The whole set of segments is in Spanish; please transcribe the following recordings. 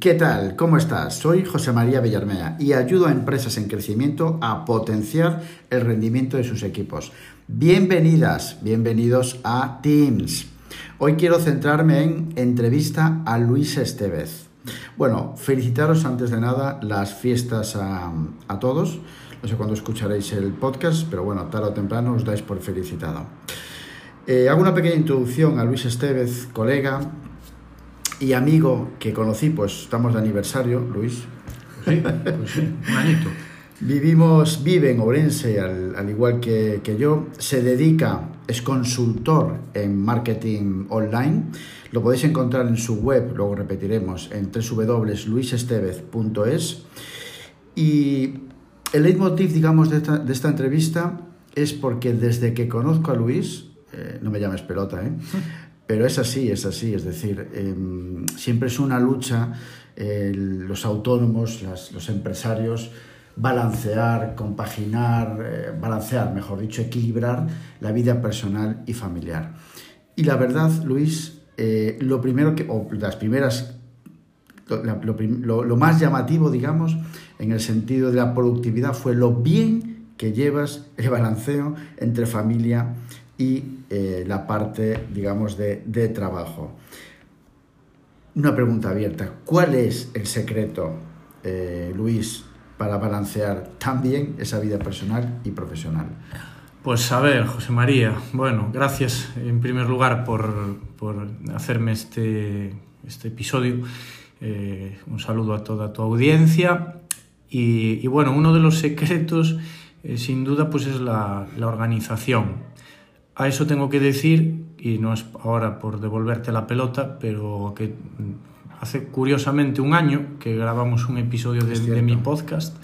¿Qué tal? ¿Cómo estás? Soy José María Villarmea y ayudo a empresas en crecimiento a potenciar el rendimiento de sus equipos. Bienvenidas, bienvenidos a Teams. Hoy quiero centrarme en entrevista a Luis Estevez. Bueno, felicitaros antes de nada las fiestas a, todos. No sé cuándo escucharéis el podcast, pero bueno, tarde o temprano os dais por felicitado. Eh, hago una pequeña introducción a Luis Estevez, colega, y amigo que conocí, pues estamos de aniversario, Luis. Sí, pues sí, un añito. Vivimos, vive en Orense, al, igual que, que, yo. Se dedica, es consultor en marketing online. Lo podéis encontrar en su web, luego repetiremos, en www.luisestevez.es. Y el leitmotiv, digamos, de esta, de esta, entrevista es porque desde que conozco a Luis, eh, no me llames pelota, ¿eh? Pero es así, es así, es decir, em, siempre es una lucha los autónomos, los empresarios, balancear, compaginar, eh, balancear, mejor dicho, equilibrar la vida personal y familiar. Y la verdad, Luis, eh, lo primero que, o las primeras, lo, lo más llamativo, digamos, en el sentido de la productividad fue lo bien que llevas el balanceo entre familia y eh, la parte, digamos, de, trabajo. Una pregunta abierta. ¿Cuál es el secreto, eh, Luis, para balancear también esa vida personal y profesional? Pues a ver, José María, bueno, gracias en primer lugar por, hacerme este, este episodio. Eh, un saludo a toda tu audiencia. Y, bueno, uno de los secretos, sin duda, pues es la organización a eso tengo que decir, y no es ahora por devolverte la pelota, pero que hace curiosamente un año que grabamos un episodio de, mi podcast.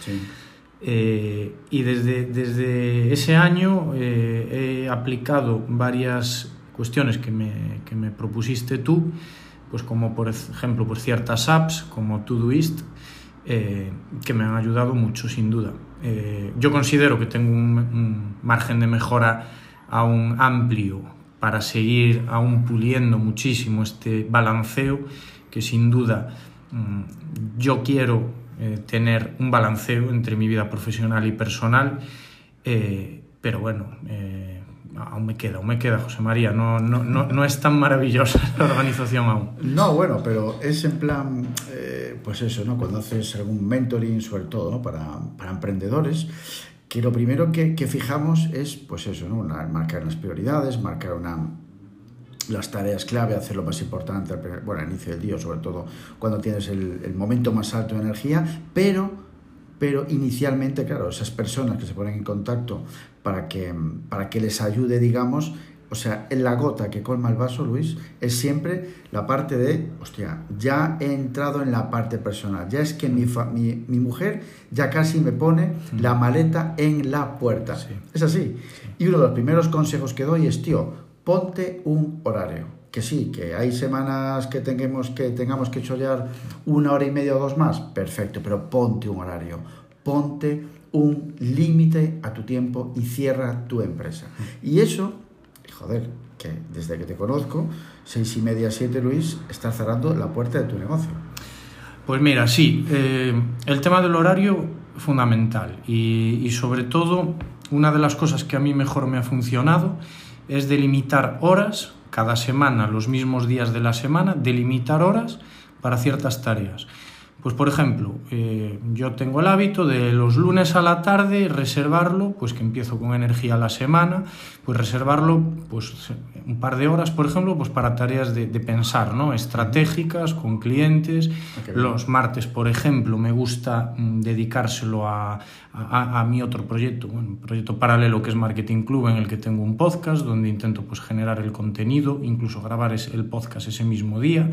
Eh, y desde, desde, ese año eh, he aplicado varias cuestiones que me, que me, propusiste tú, pues como por ejemplo pues ciertas apps como Todoist, eh, que me han ayudado mucho sin duda. yo considero que tengo un, un margen de mejora aún amplio para seguir aún puliendo muchísimo este balanceo que sin duda mm, yo quiero eh, tener un balanceo entre mi vida profesional y personal, eh, pero bueno, eh, aún me queda, aún me queda, José María, no, no, no, no, es tan maravillosa la organización aún. No, bueno, pero es en plan, pues eso, ¿no? Cuando haces algún mentoring, sobre todo. Para, para emprendedores, que lo primero que, fijamos es, pues eso, ¿no? marcar las prioridades, marcar una, las tareas clave, hacer lo más importante, bueno, al inicio del día, sobre todo cuando tienes el, el momento más alto de energía, pero, pero inicialmente, claro, esas personas que se ponen en contacto para que, para que les ayude, digamos, o sea, en la gota que colma el vaso, Luis, es siempre la parte de, hostia, ya he entrado en la parte personal, ya es que mi, mi, mujer ya casi me pone la maleta en la puerta. Es así. Y uno de los primeros consejos que doy es, tío, ponte un horario. Que sí, que hay semanas que tengamos que, tengamos que chollar una hora y media o dos más, perfecto, pero ponte un horario, ponte un límite a tu tiempo y cierra tu empresa. Y eso joder, que desde que te conozco, seis y media, siete, Luis, estás cerrando la puerta de tu negocio. Pues mira, sí, eh, el tema del horario fundamental y, y, sobre todo una de las cosas que a mí mejor me ha funcionado es delimitar horas cada semana, los mismos días de la semana, delimitar horas para ciertas tareas. Pues por ejemplo, eh, yo tengo el hábito de los lunes a la tarde reservarlo, pues que empiezo con energía la semana, pues reservarlo pues un par de horas, por ejemplo, pues para tareas de, pensar, ¿no? Estratégicas, con clientes. Ah, los martes, por ejemplo, me gusta mm, dedicárselo a, a, mi otro proyecto, bueno, un proyecto paralelo que es Marketing Club, en el que tengo un podcast donde intento pues generar el contenido, incluso grabar el podcast ese mismo día.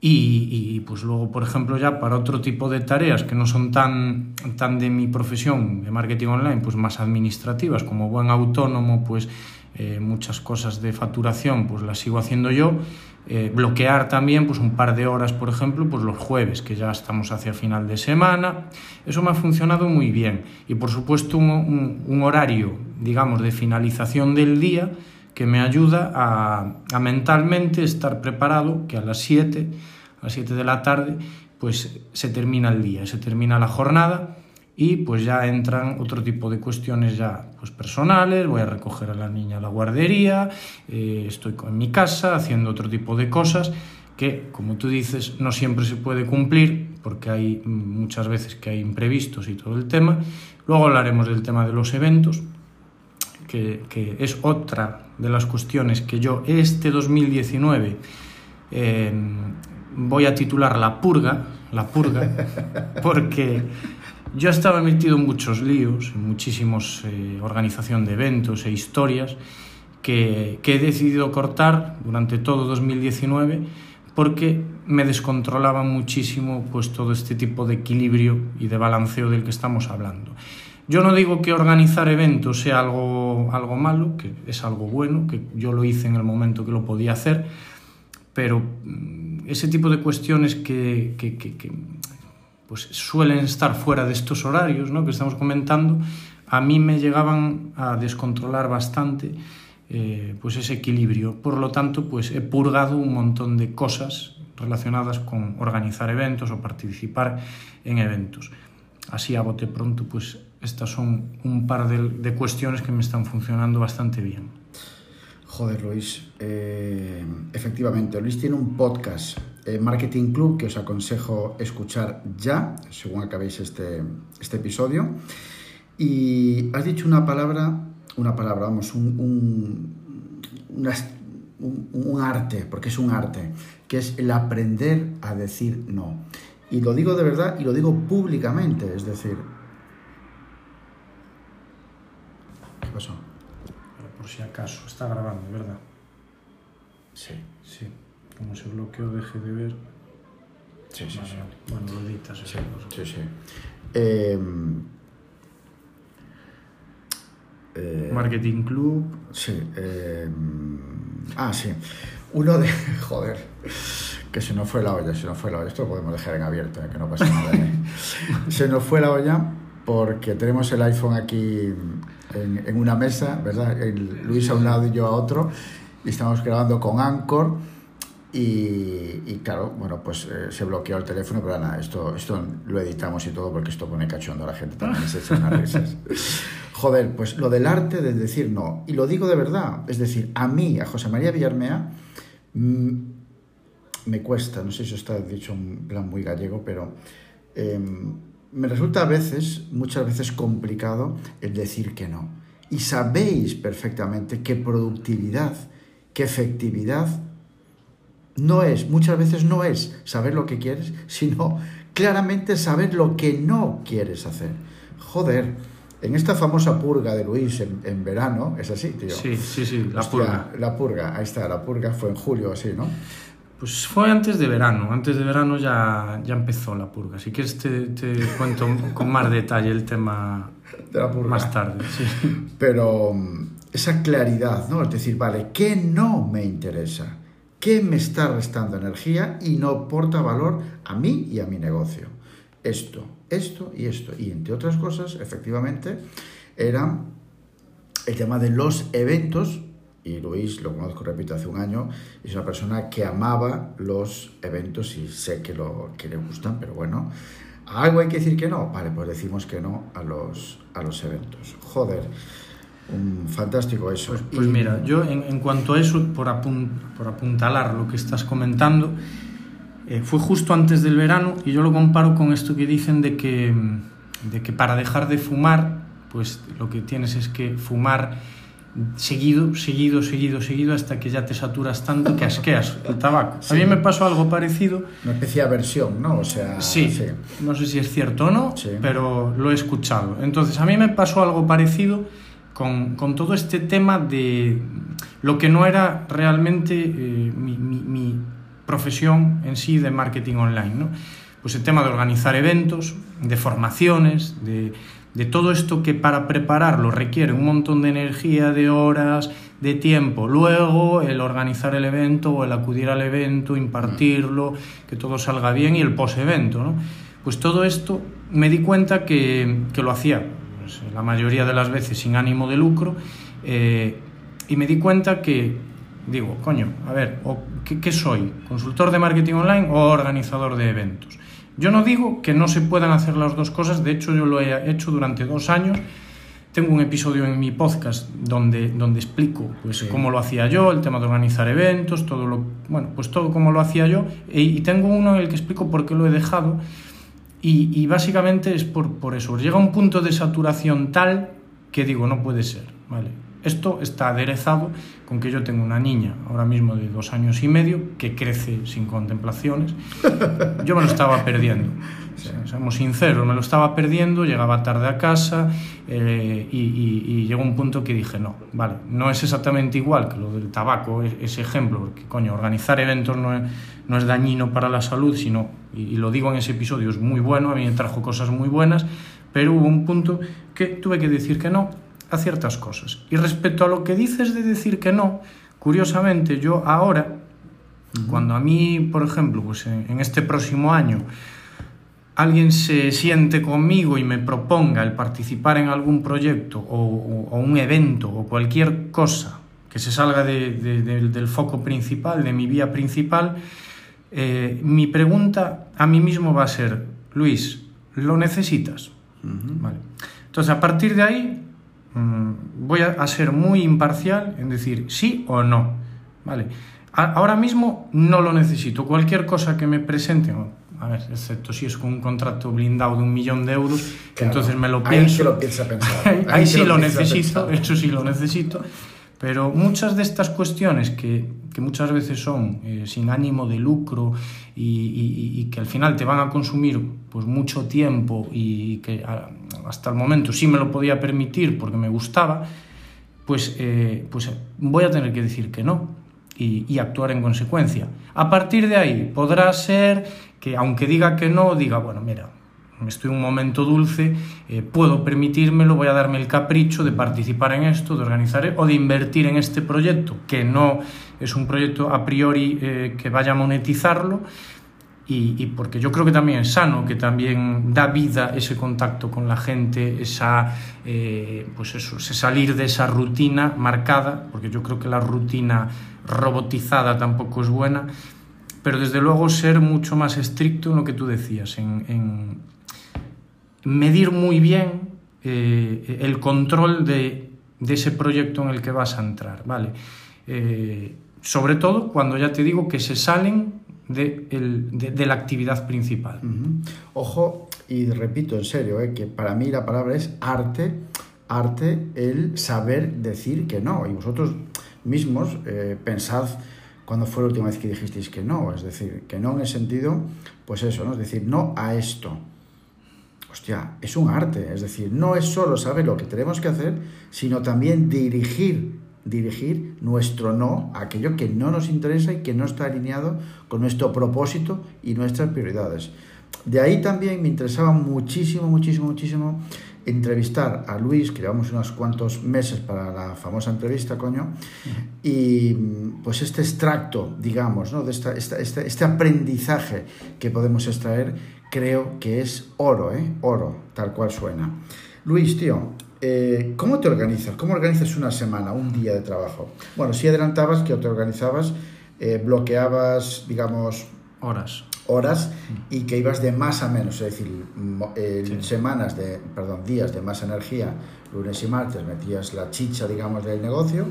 Y, pues luego, por ejemplo, ya para otro tipo de tareas que no son tan, tan de mi profesión de marketing online, pues más administrativas, como buen autónomo, pues eh, muchas cosas de facturación, pues las sigo haciendo yo. Eh, bloquear también pues un par de horas, por ejemplo, pues los jueves, que ya estamos hacia final de semana. Eso me ha funcionado muy bien. Y por supuesto un, un horario, digamos, de finalización del día que me ayuda a, mentalmente estar preparado, que a las 7, a las 7 de la tarde, pues se termina el día, se termina la jornada y pues ya entran otro tipo de cuestiones ya pues personales, voy a recoger a la niña a la guardería, eh, estoy en mi casa haciendo otro tipo de cosas que, como tú dices, no siempre se puede cumplir porque hay muchas veces que hay imprevistos y todo el tema. Luego hablaremos del tema de los eventos, que, que es otra de las cuestiones que yo este 2019 eh, voy a titular La Purga, La Purga, porque yo estaba metido en muchos líos, en muchísimos eh, organización de eventos e historias que, que he decidido cortar durante todo 2019 porque me descontrolaba muchísimo pues todo este tipo de equilibrio y de balanceo del que estamos hablando. Yo no digo que organizar eventos sea algo, algo malo, que es algo bueno, que yo lo hice en el momento que lo podía hacer, pero mm, ese tipo de cuestiones que, pues suelen estar fuera de estos horarios ¿no? que estamos comentando, a mí me llegaban a descontrolar bastante eh, pues ese equilibrio. Por lo tanto, pues he purgado un montón de cosas relacionadas con organizar eventos o participar en eventos. Así a bote pronto, pues estas son un par de, cuestiones que me están funcionando bastante bien. Joder, Luis. Eh, efectivamente, Luis tiene un podcast, eh, Marketing Club, que os aconsejo escuchar ya, según acabéis este, este episodio. Y has dicho una palabra, una palabra, vamos, un, un arte, porque es un arte, que es el aprender a decir no. Y lo digo de verdad y lo digo públicamente, es decir... ¿Qué pasó? por si acaso. Está grabando, ¿verdad? Sí. Sí. Como se bloqueó, deje de ver. Sí, sí, Vale, sí. vale. Bueno, lo editas. Sí, sí, sí. Eh, eh, Marketing Club. Sí. eh, ah, sí. Uno de. Joder. Que se nos fue la olla, se nos fue la olla. Esto lo podemos dejar en abierto, eh, que no pasa nada. ¿eh? se nos fue la olla porque tenemos el iPhone aquí en, en una mesa, ¿verdad? El Luis a un lado y yo a otro. Y estamos grabando con Anchor. Y, y claro, bueno, pues eh, se bloqueó el teléfono, pero nada, esto, esto lo editamos y todo porque esto pone cachondo a la gente también se echa unas risas. Joder, pues lo del arte de decir no, y lo digo de verdad, es decir, a mí, a José María Villarmea, mmm, me cuesta, no sé si eso está dicho en plan muy gallego, pero eh, me resulta a veces, muchas veces complicado el decir que no. Y sabéis perfectamente qué productividad, qué efectividad no es, muchas veces no es saber lo que quieres, sino claramente saber lo que no quieres hacer. Joder, en esta famosa purga de Luis en, en verano, es así, tío. Sí, sí, sí, la Hostia, purga. La purga, ahí está, la purga fue en julio, así, ¿no? Pues fue antes de verano. Antes de verano ya, ya empezó la purga. Si quieres te, te cuento con más detalle el tema De la purga. más tarde. Sí. Pero mm, esa claridad, ¿no? Es decir, vale, ¿qué no me interesa? ¿Qué me está restando energía y no aporta valor a mí y a mi negocio? Esto, esto y esto. Y entre otras cosas, efectivamente, era el tema de los eventos. Y Luis, lo conozco, repito, hace un año, es una persona que amaba los eventos y sé que, lo, que le gustan, pero bueno, ¿a algo hay que decir que no? Vale, pues decimos que no a los, a los eventos. Joder, un fantástico eso. Pues, pues mira, yo en, cuanto a eso, por, por apuntalar lo que estás comentando, eh, fue justo antes del verano y yo lo comparo con esto que dicen de que, de que para dejar de fumar, pues lo que tienes es que fumar seguido, seguido, seguido, seguido, hasta que ya te saturas tanto que asqueas el tabaco. Sí. A mí me pasó algo parecido. Una especie de aversión, ¿no? O sea, Sí, no sé si es cierto o no, Sí. pero lo he escuchado. Entonces, a mí me pasó algo parecido con, con todo este tema de lo que no era realmente eh, mi, mi- mi profesión en sí de marketing online, ¿no? Pues el tema de organizar eventos, de formaciones, de, de todo esto que para prepararlo requiere un montón de energía, de horas, de tiempo. Luego el organizar el evento o el acudir al evento, impartirlo, que todo salga bien y el post-evento, ¿no? Pues todo esto me di cuenta que, que lo hacía pues, la mayoría de las veces sin ánimo de lucro eh, y me di cuenta que digo, coño, a ver, o, ¿qué, qué soy? ¿Consultor de marketing online o organizador de eventos? Yo no digo que no se puedan hacer las dos cosas, de hecho yo lo he hecho durante dos años. Tengo un episodio en mi podcast donde, donde explico pues, Sí. cómo lo hacía yo, el tema de organizar eventos, todo lo, bueno, pues todo cómo lo hacía yo. Y, y tengo uno en el que explico por qué lo he dejado. Y, y básicamente es por, por eso. Llega un punto de saturación tal que digo, no puede ser. ¿vale? Esto está aderezado con que yo tengo una niña ahora mismo de dos años y medio que crece sin contemplaciones. Yo me lo estaba perdiendo. O sea, Seamos sinceros, me lo estaba perdiendo, llegaba tarde a casa eh, y, llegó un punto que dije, no, vale, no es exactamente igual que lo del tabaco, e- ese ejemplo, porque coño, organizar eventos no es, no es dañino para la salud, sino, y, y lo digo en ese episodio, es muy bueno, a mí me trajo cosas muy buenas, pero hubo un punto que tuve que decir que no a ciertas cosas. Y respecto a lo que dices de decir que no, curiosamente yo ahora, cuando a mí, por ejemplo, pues en, en este próximo año, alguien se siente conmigo y me proponga el participar en algún proyecto o, o- o un evento o cualquier cosa que se salga de- de- del- del foco principal, de mi vía principal, eh, mi pregunta a mí mismo va a ser, Luis, ¿lo necesitas? Vale. Entonces, a partir de ahí, voy a, ser muy imparcial en decir sí o no. Vale. Ahora mismo no lo necesito. Cualquier cosa que me presente, a ver, excepto si es con un contrato blindado de un millón de euros, Claro, entonces me lo ahí pienso. que lo piensa pensar. ahí, Ahí ahí sí lo necesito, eso sí lo necesito. Pero muchas de estas cuestiones que, que muchas veces son eh, sin ánimo de lucro y, y- que al final te van a consumir pues mucho tiempo y que hasta el momento sí me lo podía permitir porque me gustaba, pues, eh, pues voy a tener que decir que no y, y actuar en consecuencia. A partir de ahí podrá ser que aunque diga que no, diga, bueno, mira, estoy en un momento dulce, eh, puedo permitírmelo, voy a darme el capricho de participar en esto, de organizar e- o de invertir en este proyecto, que no es un proyecto a priori eh, que vaya a monetizarlo, y, porque yo creo que también es sano, que también da vida ese contacto con la gente, esa, eh, pues eso, ese salir de esa rutina marcada, porque yo creo que la rutina robotizada tampoco es buena, pero desde luego ser mucho más estricto en lo que tú decías, medir muy bien eh, el control de, ese proyecto en el que vas a entrar, ¿vale? Eh, sobre todo cuando ya te digo que se salen de, la actividad principal. Ojo, y repito en serio, eh, que para mí la palabra es arte, arte el saber decir que no. Y vosotros mismos pensad cuándo fue la última vez que dijisteis que no. Es decir, que no en el sentido, pues eso, ¿no? Es decir, no a esto. Hostia, es un arte, es decir, no es solo saber lo que tenemos que hacer, sino también dirigir, dirigir nuestro no a aquello que no nos interesa y que no está alineado con nuestro propósito y nuestras prioridades. De ahí también me interesaba muchísimo, muchísimo, muchísimo entrevistar a Luis, que llevamos unos cuantos meses para la famosa entrevista, coño, y pues este extracto, digamos, ¿no? de esta, esta- este, este aprendizaje que podemos extraer, creo que es oro, ¿eh? Oro, tal cual suena. Luis, tío, eh, ¿cómo te organizas? ¿Cómo organizas una semana, un día de trabajo? Bueno, si adelantabas que te organizabas, eh, bloqueabas, digamos, Horas. horas y que ibas de más a menos, es decir, eh, Sí. semanas de, perdón, días de más energía, lunes y martes metías la chicha, digamos, del negocio,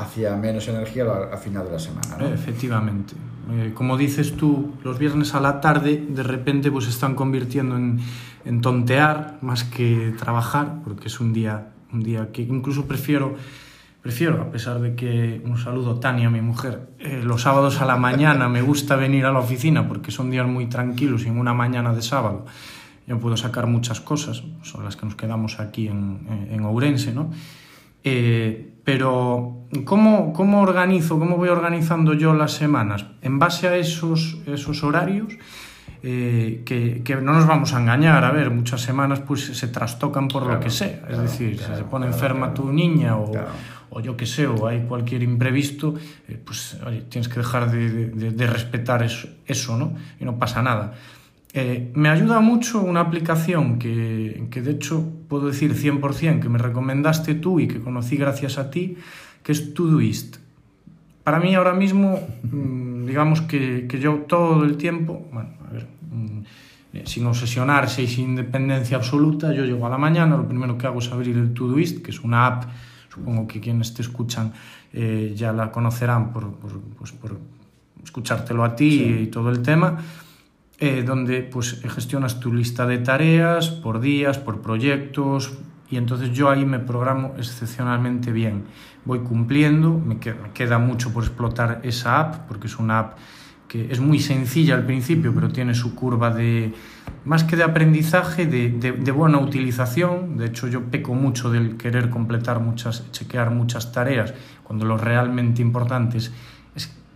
hacia menos energía al, al final de la semana. ¿no? Efectivamente. Eh, como dices tú, los viernes a la tarde de repente pues están convirtiendo en, en tontear más que trabajar, porque es un día, un día que incluso prefiero, prefiero, a pesar de que, un saludo Tania, mi mujer, eh, los sábados a la mañana me gusta venir a la oficina porque son días muy tranquilos y en una mañana de sábado yo puedo sacar muchas cosas, son las que nos quedamos aquí en- en Ourense, ¿no? Eh, pero, ¿cómo, ¿cómo organizo, cómo voy organizando yo las semanas? En base a esos, esos horarios, eh, que, que no nos vamos a engañar, a ver, muchas semanas pues se trastocan por Claro, lo que sea, es claro, decir, claro, si se pone enferma tu niña o, o yo que sé, o hay cualquier imprevisto, eh, pues oye, tienes que dejar de, de- de- de respetar eso, eso, ¿no? Y no pasa nada. Eh, me ayuda mucho una aplicación que, que de hecho puedo decir 100% que me recomendaste tú y que conocí gracias a ti, que es Todoist. Para mí ahora mismo, mm, digamos que, que yo todo el tiempo, bueno, a ver, mm, eh, sin obsesionarse y sin dependencia absoluta, yo llego a la mañana, lo primero que hago es abrir el Todoist, que es una app, supongo que quienes te escuchan eh, ya la conocerán por, por, pues por escuchártelo a ti sí. y todo el tema, eh, donde pues gestionas tu lista de tareas por días, por proyectos, y entonces yo ahí me programo excepcionalmente bien. Voy cumpliendo, me queda, mucho por explotar esa app, porque es una app que es muy sencilla al principio, pero tiene su curva de, más que de aprendizaje, de, de, de, buena utilización. De hecho, yo peco mucho del querer completar muchas, chequear muchas tareas, cuando lo realmente importante es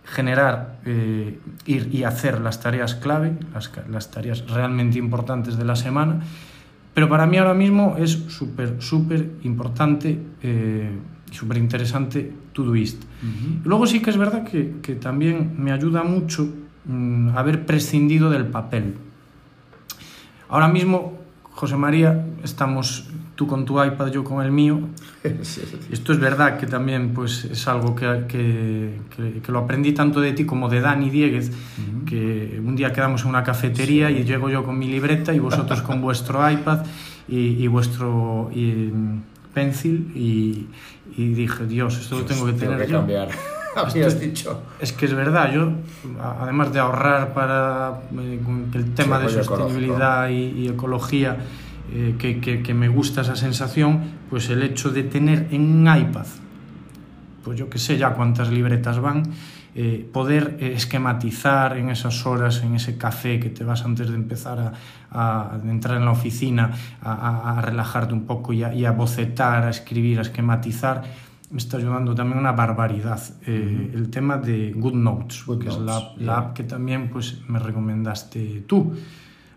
generar, eh, ir y hacer las tareas clave, las, las tareas realmente importantes de la semana. Pero para mí ahora mismo es súper, súper importante eh, y súper interesante Todoist. Uh -huh. Luego sí que es verdad que, que también me ayuda mucho mmm, haber prescindido del papel. Ahora mismo, José María, estamos tú con tu iPad, yo con el mío. Sí, sí. Esto es verdad que también pues, es algo que, que, que, que lo aprendí tanto de ti como de Dani Dieguez, uh -huh. que un día quedamos en una cafetería sí. y llego yo con mi libreta y vosotros con vuestro iPad y, y vuestro y, pencil y, y, dije, Dios, esto lo tengo que tener tengo que yo. cambiar. Habías dicho. Es que es verdad, yo, además de ahorrar para eh, el tema de sostenibilidad y, y ecología, eh, que, que, que, me gusta esa sensación, pues el hecho de tener en un iPad, pues yo que sé ya cuántas libretas van, eh, poder esquematizar en esas horas, en ese café que te vas antes de empezar a, entrar en la oficina, a, a relajarte un poco y, y a, bocetar, a escribir, a esquematizar, me está ayudando también una barbaridad. Eh, el tema de Good Notes, Good que Notes, es la, yeah. la app que también pues, me recomendaste tú.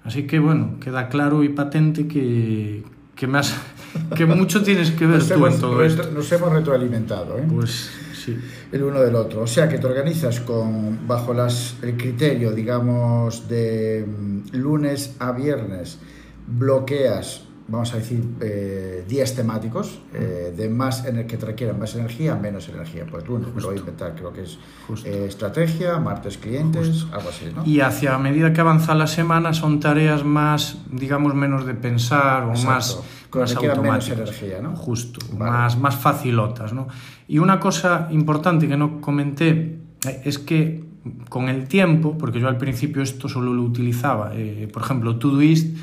Así que bueno, queda claro y patente que, que, me has, que mucho tienes que ver nos tú hemos, en todo esto. Nos hemos retroalimentado, ¿eh? Pues sí. El uno del otro. O sea que te organizas con bajo las, el criterio, digamos, de mm, lunes a viernes, bloqueas vamos a decir, eh, días temáticos eh, de más que te requieran más energía, menos energía. Pues lunes me lo voy a inventar, creo que es eh, estrategia, martes clientes, Justo. algo así, ¿no? Y hacia medida que avanza la semana son tareas más, digamos, menos de pensar o Exacto. más, Con más automáticas. Menos energía, ¿no? Justo, vale. más, más facilotas, ¿no? Y una cosa importante que no comenté eh, es que con el tiempo, porque yo al principio esto solo lo utilizaba, eh, por ejemplo, Todoist,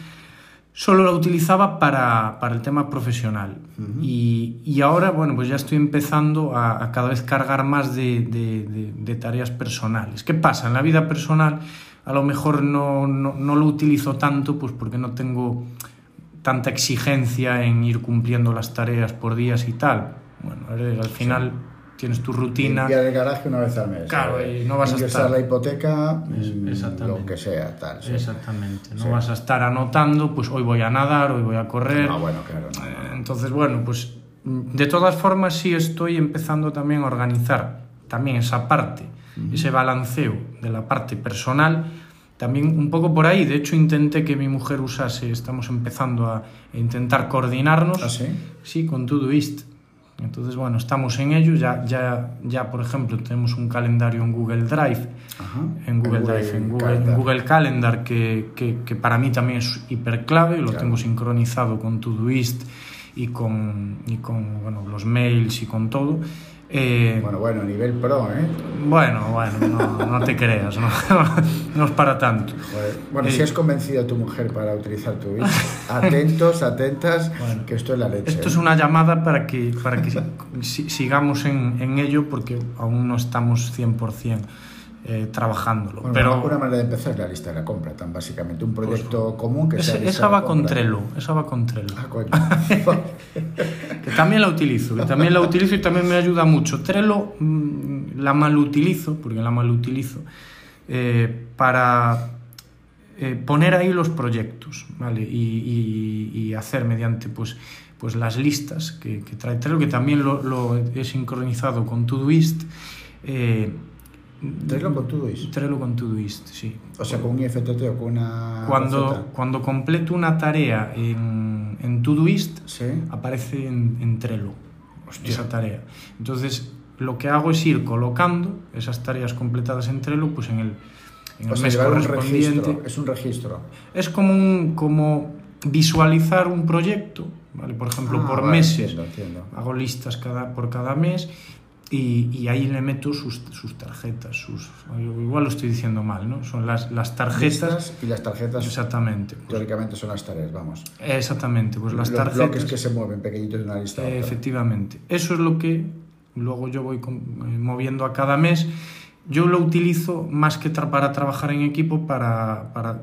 solo la utilizaba para, para el tema profesional. Uh -huh. y, y, ahora, bueno, pues ya estoy empezando a, a cada vez cargar más de, de, de, de, tareas personales. ¿Qué pasa? En la vida personal a lo mejor no, no, no, lo utilizo tanto pues porque no tengo tanta exigencia en ir cumpliendo las tareas por días y tal. Bueno, al final... Sí tienes tu rutina. Limpiar el garaje una vez al mes. Claro, y no vas a estar. la hipoteca, lo que sea, tal. Sí. Exactamente. No sí. vas a estar anotando, pues hoy voy a nadar, hoy voy a correr. Ah, bueno, claro. No, no. Entonces, bueno, pues de todas formas sí estoy empezando también a organizar también esa parte, uh -huh. ese balanceo de la parte personal. También un poco por ahí, de hecho intenté que mi mujer usase, estamos empezando a intentar coordinarnos. ¿Ah, sí? Sí, con Todoist entonces, bueno, estamos en ello. Ya, ya, ya por ejemplo, tenemos un calendario en Google Drive, Ajá. en Google, Google Drive, en Google, en Google Calendar, que, que, que, para mí también es hiper clave. Lo claro. tengo sincronizado con Todoist y con, y con bueno, los mails y con todo. Eh, bueno, bueno, nivel pro, ¿eh? Bueno, bueno, no, no te creas, no, no, es para tanto. Joder. Bueno, eh, si has convencido a tu mujer para utilizar tu Wix, atentos, atentas, bueno, que esto es la leche. Esto ¿eh? es una llamada para que, para que sigamos en, en ello porque aún no estamos 100% eh, trabajándolo. Bueno, pero una manera de empezar es la lista de la compra, tan básicamente un proyecto pues, común que sea. Esa va con Trello, esa va con Trello. Ah, coño. que también la utilizo, que también la utilizo y también me ayuda mucho. Trello mmm, la mal utilizo, porque la mal utilizo, eh, para eh, poner ahí los proyectos, ¿vale? Y, y, y, hacer mediante, pues, pues las listas que, que trae Trello, que también lo, lo he sincronizado con Todoist. Eh, Trello con Todoist. Trello con Todoist, sí. O sea, con un IFTT o con una. Cuando, cuando completo una tarea en, en Todoist, ¿Sí? aparece en, en Trello Hostia. esa tarea. Entonces, lo que hago es ir colocando esas tareas completadas en Trello pues en el, en o el sea, mes un correspondiente. registro, es un registro. Es como, un, como visualizar un proyecto, ¿vale? Por ejemplo, Ah, por vale, meses. entiendo, entiendo. Hago listas cada, por cada mes y, y ahí le meto sus, sus tarjetas. Sus, igual lo estoy diciendo mal, ¿no? Son las, las tarjetas. Listas y las tarjetas Exactamente. Pues, teóricamente son las tareas, vamos. exactamente, pues las Los tarjetas. bloques que se mueven pequeñitos de una lista Eh, efectivamente. Eso es lo que luego yo voy con- eh, moviendo a cada mes. Yo lo utilizo más que tra- para trabajar en equipo, para, para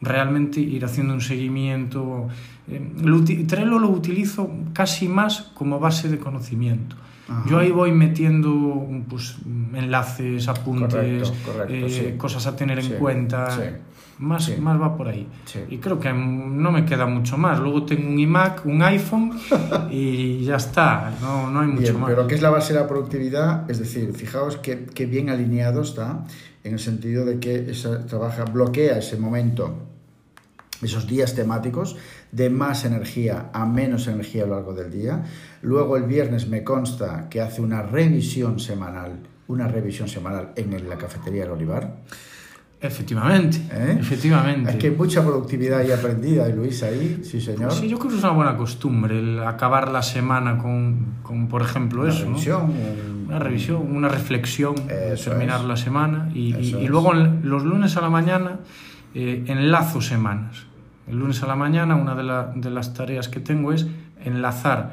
realmente ir haciendo un seguimiento. Eh, lo Trello lo utilizo casi más como base de conocimiento. Ajá. Yo ahí voy metiendo pues, enlaces, apuntes, Correcto, correcto, eh, sí. cosas a tener Sí, en cuenta. sí, Más, más va por ahí. Y creo que no me queda mucho más. Luego tengo un iMac, un iPhone y ya está. No, no hay mucho Bien, más. pero ¿qué es la base de la productividad? Es decir, fijaos que, que bien alineado está en el sentido de que esa, trabaja, bloquea ese momento, esos días temáticos de más energía a menos energía a lo largo del día. Luego el viernes me consta que hace una revisión semanal, una revisión semanal en la cafetería del Olivar. Efectivamente, ¿Eh? efectivamente. Es que hay mucha productividad ahí aprendida de Luis ahí, sí señor. Sí, yo creo que es una buena costumbre el acabar la semana con, con por ejemplo, una eso. revisión, un- Una revisión, una reflexión, terminar es. la semana y, y- y luego los lunes a la mañana eh, enlazo semanas. El lunes a la mañana una de, la- de las tareas que tengo es enlazar,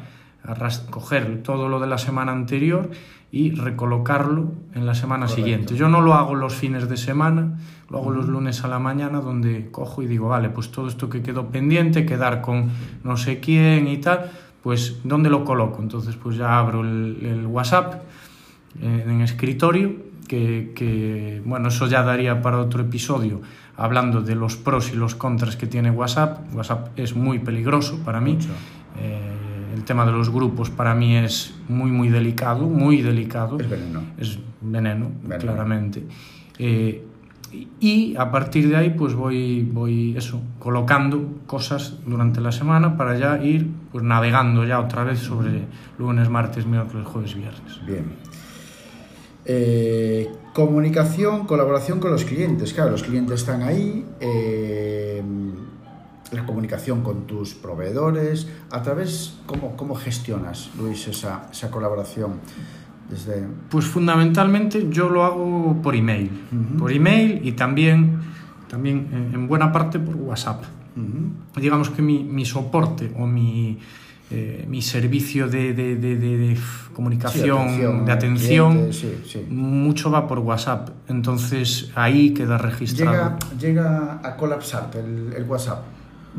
coger todo lo de la semana anterior y recolocarlo en la semana Correcto. siguiente. Yo no lo hago los fines de semana, lo hago los lunes a la mañana donde cojo y digo, vale, pues todo esto que quedó pendiente, quedar con no sé quién y tal, pues ¿dónde lo coloco? Entonces pues ya abro el, el WhatsApp eh, en escritorio, que, que, bueno, eso ya daría para otro episodio, hablando de los pros y los contras que tiene WhatsApp. WhatsApp es muy peligroso para mí. Eh, el tema de los grupos para mí es muy, muy delicado, muy delicado. Es veneno. Es veneno, Veneno. claramente. Eh, y- y a partir de ahí pues voy, voy eso, colocando cosas durante la semana para ya ir pues navegando ya otra vez sobre lunes, martes, miércoles, jueves, viernes. Bien. Eh, comunicación, colaboración con los clientes. Claro, los clientes están ahí. eh, la comunicación con tus proveedores. A través, ¿cómo, cómo gestionas, Luis, esa, esa colaboración? Desde... Pues fundamentalmente yo lo hago por email. Por email y también, también eh, en buena parte por WhatsApp. Digamos que mi, mi soporte o mi, eh, mi servicio de, de- de- comunicación, Sí, atención de al atención, cliente, sí, sí. mucho va por WhatsApp. Entonces ahí queda registrado. Llega, llega a colapsarte el, el WhatsApp.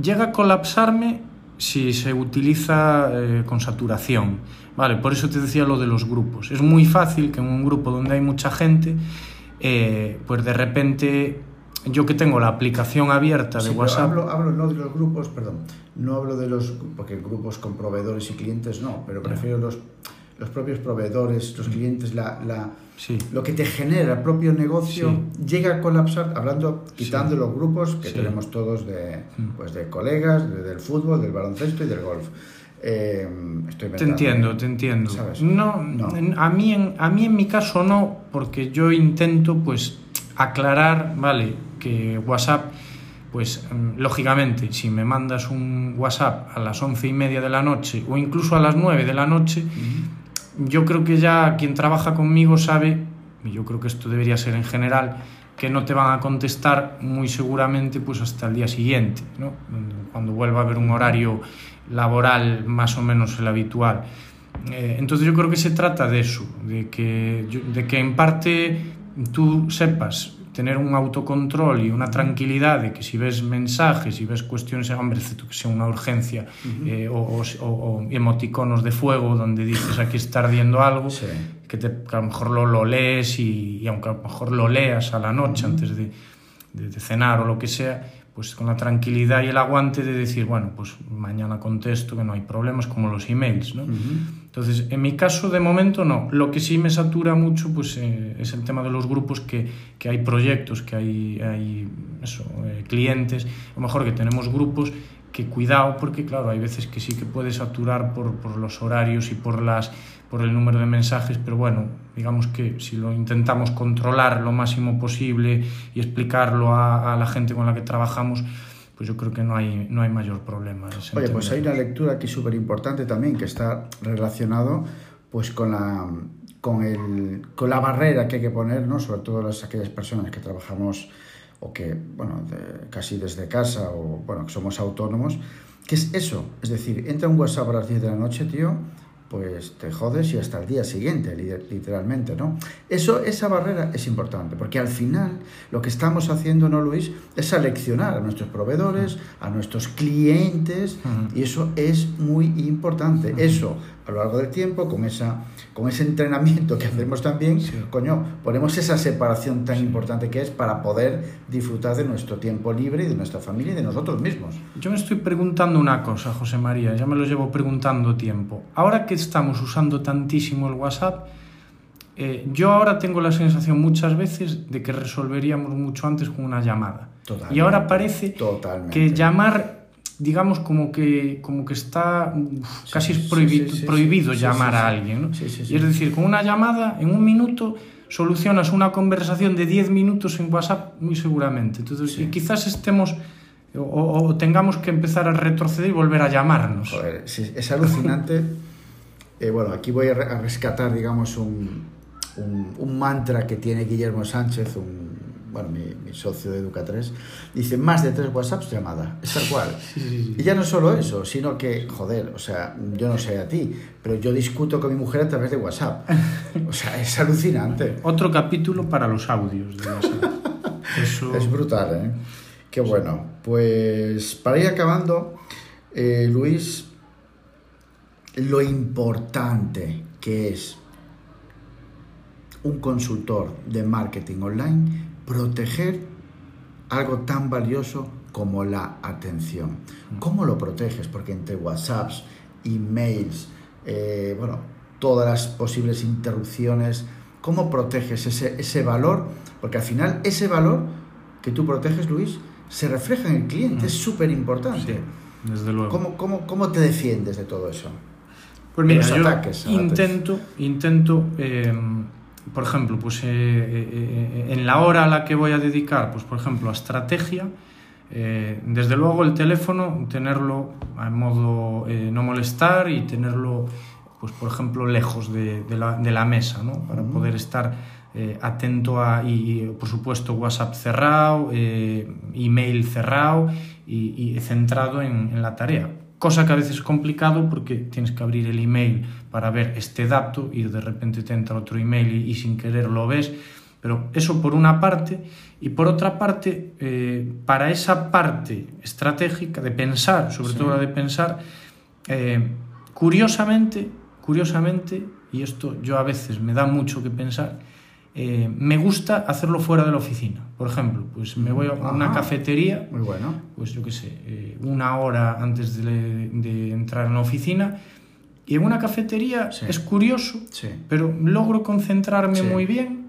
Llega a colapsarme si se utiliza eh, con saturación. Vale, por eso te decía lo de los grupos. Es muy fácil que en un grupo donde hay mucha gente, eh, pues de repente yo que tengo la aplicación abierta de Sí, WhatsApp. Hablo, hablo no de los grupos, perdón, no hablo de los, porque grupos con proveedores y clientes no, pero prefiero los, los propios proveedores, los clientes, la, la, Sí. lo que te genera el propio negocio llega a colapsar, hablando, quitando Sí. los grupos que tenemos todos de, Mm. pues de colegas, de- del fútbol, del baloncesto y del golf. Eh, estoy Te entiendo, ¿eh? te entiendo. ¿Sabes? No, No. A, mí en, a mí en mi caso no, porque yo intento pues aclarar, vale, que WhatsApp, pues mm, lógicamente, si me mandas un WhatsApp a las once y media de la noche o incluso a las nueve de la noche, yo creo que ya quien trabaja conmigo sabe, y yo creo que esto debería ser en general, que no te van a contestar muy seguramente pues hasta el día siguiente, ¿no? cuando vuelva a haber un horario laboral más o menos el habitual. Eh, entonces yo creo que se trata de eso, de que, de que en parte tú sepas tener un autocontrol y una tranquilidad de que si ves mensajes y ves cuestiones, hombre, que sea una urgencia, eh, o, o- o- emoticonos de fuego donde dices aquí está ardiendo algo, Sí. que, te- que a lo mejor lo, lo lees y, y aunque a lo mejor lo leas a la noche antes de, de- de cenar o lo que sea, pues con la tranquilidad y el aguante de decir, bueno, pues mañana contesto, que no hay problemas, como los emails, ¿no? Entonces, en mi caso, de momento, no. Lo que sí me satura mucho pues, eh, es el tema de los grupos, que, que hay proyectos, que hay, hay eso, eh, clientes, a lo mejor que tenemos grupos que cuidado, porque claro, hay veces que sí que puede saturar por, por los horarios y por las, por el número de mensajes, pero bueno, digamos que si lo intentamos controlar lo máximo posible y explicarlo a, a la gente con la que trabajamos, pues yo creo que no hay, no hay mayor problema. Oye, pues hay una lectura aquí súper importante también que está relacionado pues con la, con, el, con la barrera que hay que poner, ¿no? sobre todo las, aquellas personas que trabajamos o que, bueno, casi desde casa o, bueno, que somos autónomos, que es eso, es decir, entra un WhatsApp a las 10 de la noche, tío, pues te jodes y hasta el día siguiente, literalmente, ¿no? Eso, esa barrera es importante, porque al final lo que estamos haciendo, ¿no, Luis? Es seleccionar a nuestros proveedores, a nuestros clientes, y eso es muy importante. Eso, a lo largo del tiempo, con, esa, con ese entrenamiento que hacemos también, coño, ponemos esa separación tan importante que es para poder disfrutar de nuestro tiempo libre y de nuestra familia y de nosotros mismos. Yo me estoy preguntando una cosa, José María, ya me lo llevo preguntando tiempo. Ahora que estamos usando tantísimo el WhatsApp, eh, yo ahora tengo la sensación muchas veces de que resolveríamos mucho antes con una llamada. Y ahora parece que llamar, digamos, como que, como que está casi es prohibido llamar a alguien. ¿no? Y es decir, con una llamada, en un minuto, solucionas una conversación de 10 minutos en WhatsApp muy seguramente. Entonces, y quizás estemos... O, o, tengamos que empezar a retroceder y volver a llamarnos. Joder, es alucinante. Eh, bueno, aquí voy a, rescatar, digamos, un, un, mantra que tiene Guillermo Sánchez, un, bueno, mi, socio de Educa3, dice más de tres WhatsApps llamada, es tal cual. Y ya no solo eso, sino que, joder, o sea, yo no sé a ti, pero yo discuto con mi mujer a través de WhatsApp. O sea, es alucinante. Otro capítulo para los audios de WhatsApp. Es brutal, ¿eh? Qué bueno. Pues para ir acabando, eh, Luis, lo importante que es un consultor de marketing online proteger algo tan valioso como la atención. ¿Cómo lo proteges? Porque entre WhatsApps, emails, eh, bueno, todas las posibles interrupciones, ¿cómo proteges ese, ese valor? Porque al final ese valor que tú proteges, Luis, se refleja en el cliente, es súper importante. desde luego. ¿Cómo, cómo, ¿Cómo te defiendes de todo eso? Pues mira, yo intento, intento eh, por ejemplo, pues eh, eh, en la hora a la que voy a dedicar, pues por ejemplo, a estrategia, desde luego el teléfono, tenerlo en modo no molestar y tenerlo, pues por ejemplo, lejos de, la, de la, mesa, ¿no? Para poder estar atento a, y, por supuesto, WhatsApp cerrado, email cerrado y, y centrado en, en la tarea cosa que a veces es complicado porque tienes que abrir el email para ver este dato y de repente te entra otro email y, sin querer lo ves. Pero eso por una parte y por otra parte, eh, para esa parte estratégica de pensar, sobre todo la de pensar, eh, curiosamente, curiosamente, y esto yo a veces me da mucho que pensar, eh, me gusta hacerlo fuera de la oficina. Por ejemplo, pues me voy a una cafetería, muy bueno. pues yo qué sé, eh, una hora antes de, entrar en la oficina. Y en una cafetería es curioso, pero logro concentrarme muy bien.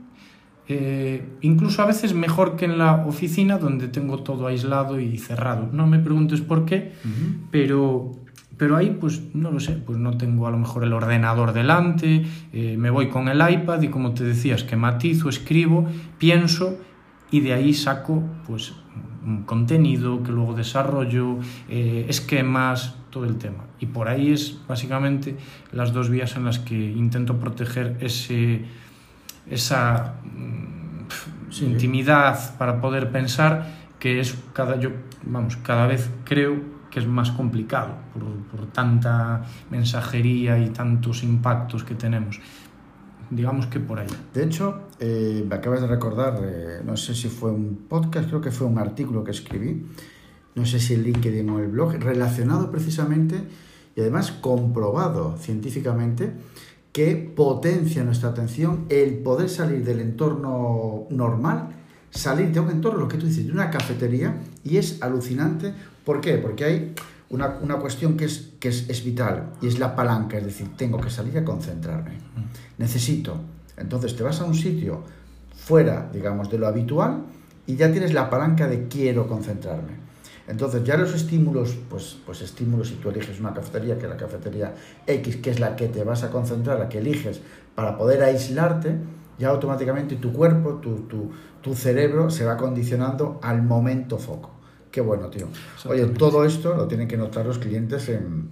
Eh, incluso a veces mejor que en la oficina donde tengo todo aislado y cerrado. No me preguntes por qué, pero pero ahí, pues no lo sé, pues no tengo a lo mejor el ordenador delante, eh, me voy con el iPad y como te decías, que matizo, escribo, pienso y de ahí saco pues un contenido que luego desarrollo, eh, esquemas, todo el tema. Y por ahí es básicamente las dos vías en las que intento proteger ese, esa mm, intimidad para poder pensar que es cada, yo, vamos, cada vez creo que es más complicado por, tanta mensajería y tantos impactos que tenemos. Digamos que por ahí. De hecho, eh, me acabas de recordar, eh, no sé si fue un podcast, creo que fue un artículo que escribí, no sé si el LinkedIn o el blog, relacionado precisamente y además comprobado científicamente que potencia nuestra atención el poder salir del entorno normal, salir de un entorno, lo que tú dices, de una cafetería, y es alucinante ¿Por qué? Porque hay una, una cuestión que, es, que es, es, vital y es la palanca, es decir, tengo que salir a concentrarme. Necesito. Entonces te vas a un sitio fuera, digamos, de lo habitual y ya tienes la palanca de quiero concentrarme. Entonces ya los estímulos, pues, pues estímulos, si tú eliges una cafetería, que es la cafetería X, que es la que te vas a concentrar, la que eliges para poder aislarte, ya automáticamente tu cuerpo, tu, tu, tu cerebro se va condicionando al momento foco. Qué bueno, tío. Oye, todo esto lo tienen que notar los clientes en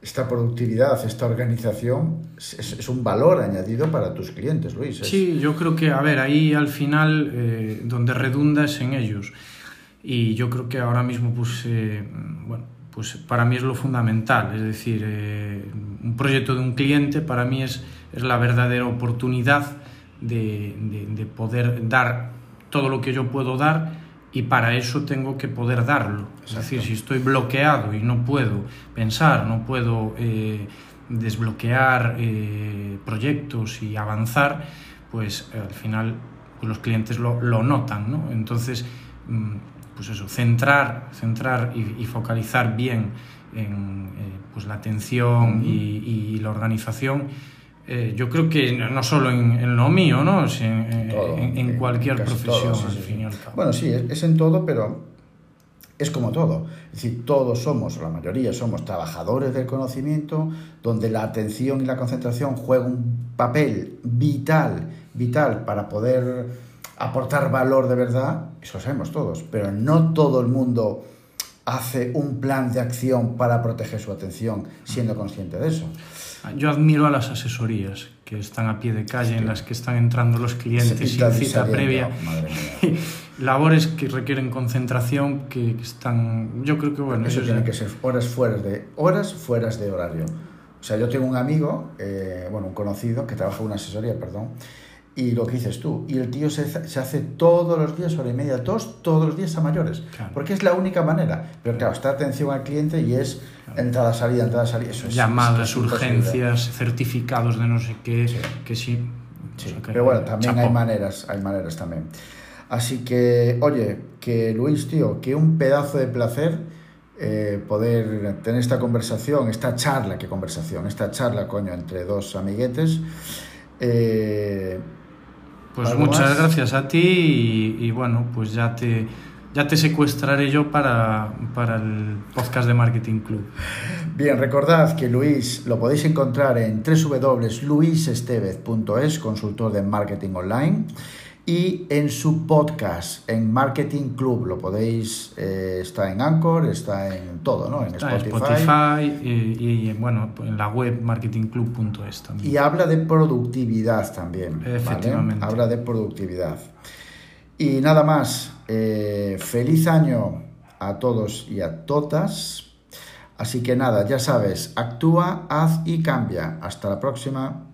esta productividad, esta organización, es, es, un valor añadido para tus clientes, Luis. Es... Sí, yo creo que, a ver, ahí al final eh, donde redunda es en ellos. Y yo creo que ahora mismo, pues, eh, bueno, pues para mí es lo fundamental. Es decir, eh, un proyecto de un cliente para mí es, es la verdadera oportunidad de, de, de poder dar todo lo que yo puedo dar y para eso tengo que poder darlo. Exacto. Es decir, si estoy bloqueado y no puedo pensar, no puedo eh, desbloquear eh, proyectos y avanzar, pues eh, al final pues los clientes lo, lo notan. ¿no? Entonces, mm, pues eso, centrar, centrar y, y focalizar bien en pues la atención uh -huh. y, y la organización eh, yo creo que no solo en, en lo mío, ¿no? Es en, todo, en, en, cualquier profesión, todo, sí, al fin y al cabo. Bueno, sí, es, es, en todo, pero es como todo. Es decir, todos somos, la mayoría somos trabajadores del conocimiento, donde la atención y la concentración juegan un papel vital, vital para poder aportar valor de verdad, eso sabemos todos, pero no todo el mundo hace un plan de acción para proteger su atención siendo consciente de eso. Yo admiro a las asesorías que están a pie de calle, sí. en las que están entrando los clientes sin cita previa. Labores que requieren concentración, que están. Yo creo que bueno. Eso, eso tiene ya... que ser horas fuera de horas fuera de horario. O sea, yo tengo un amigo, eh, bueno, un conocido que trabaja en una asesoría, perdón, y lo que dices tú. Y el tío se, se, hace todos los días, hora y media, dos, todos los días a mayores. Claro. Porque es la única manera. Pero claro, está atención al cliente y es claro. entrada, salida, entrada, salida. Eso es, Llamadas, es urgencias, certificados de no sé qué, sí. que sí. sí. O sea, que Pero bueno, también hay maneras, hay maneras también. Así que, oye, que Luis, tío, que un pedazo de placer eh, poder tener esta conversación, esta charla, qué conversación, esta charla, coño, entre dos amiguetes. Eh, pues muchas más? gracias a ti y, y, bueno, pues ya te, ya te secuestraré yo para, para el podcast de Marketing Club. Bien, recordad que Luis lo podéis encontrar en www.luisestevez.es, consultor de marketing online y en su podcast en Marketing Club. Lo podéis eh, está en Anchor está en todo no en está Spotify, Spotify y, y, bueno en la web marketingclub.es también. Y habla de productividad también efectivamente. ¿vale? habla de productividad. Y nada más eh, feliz año a todos y a todas así que nada ya sabes actúa haz y cambia. Hasta la próxima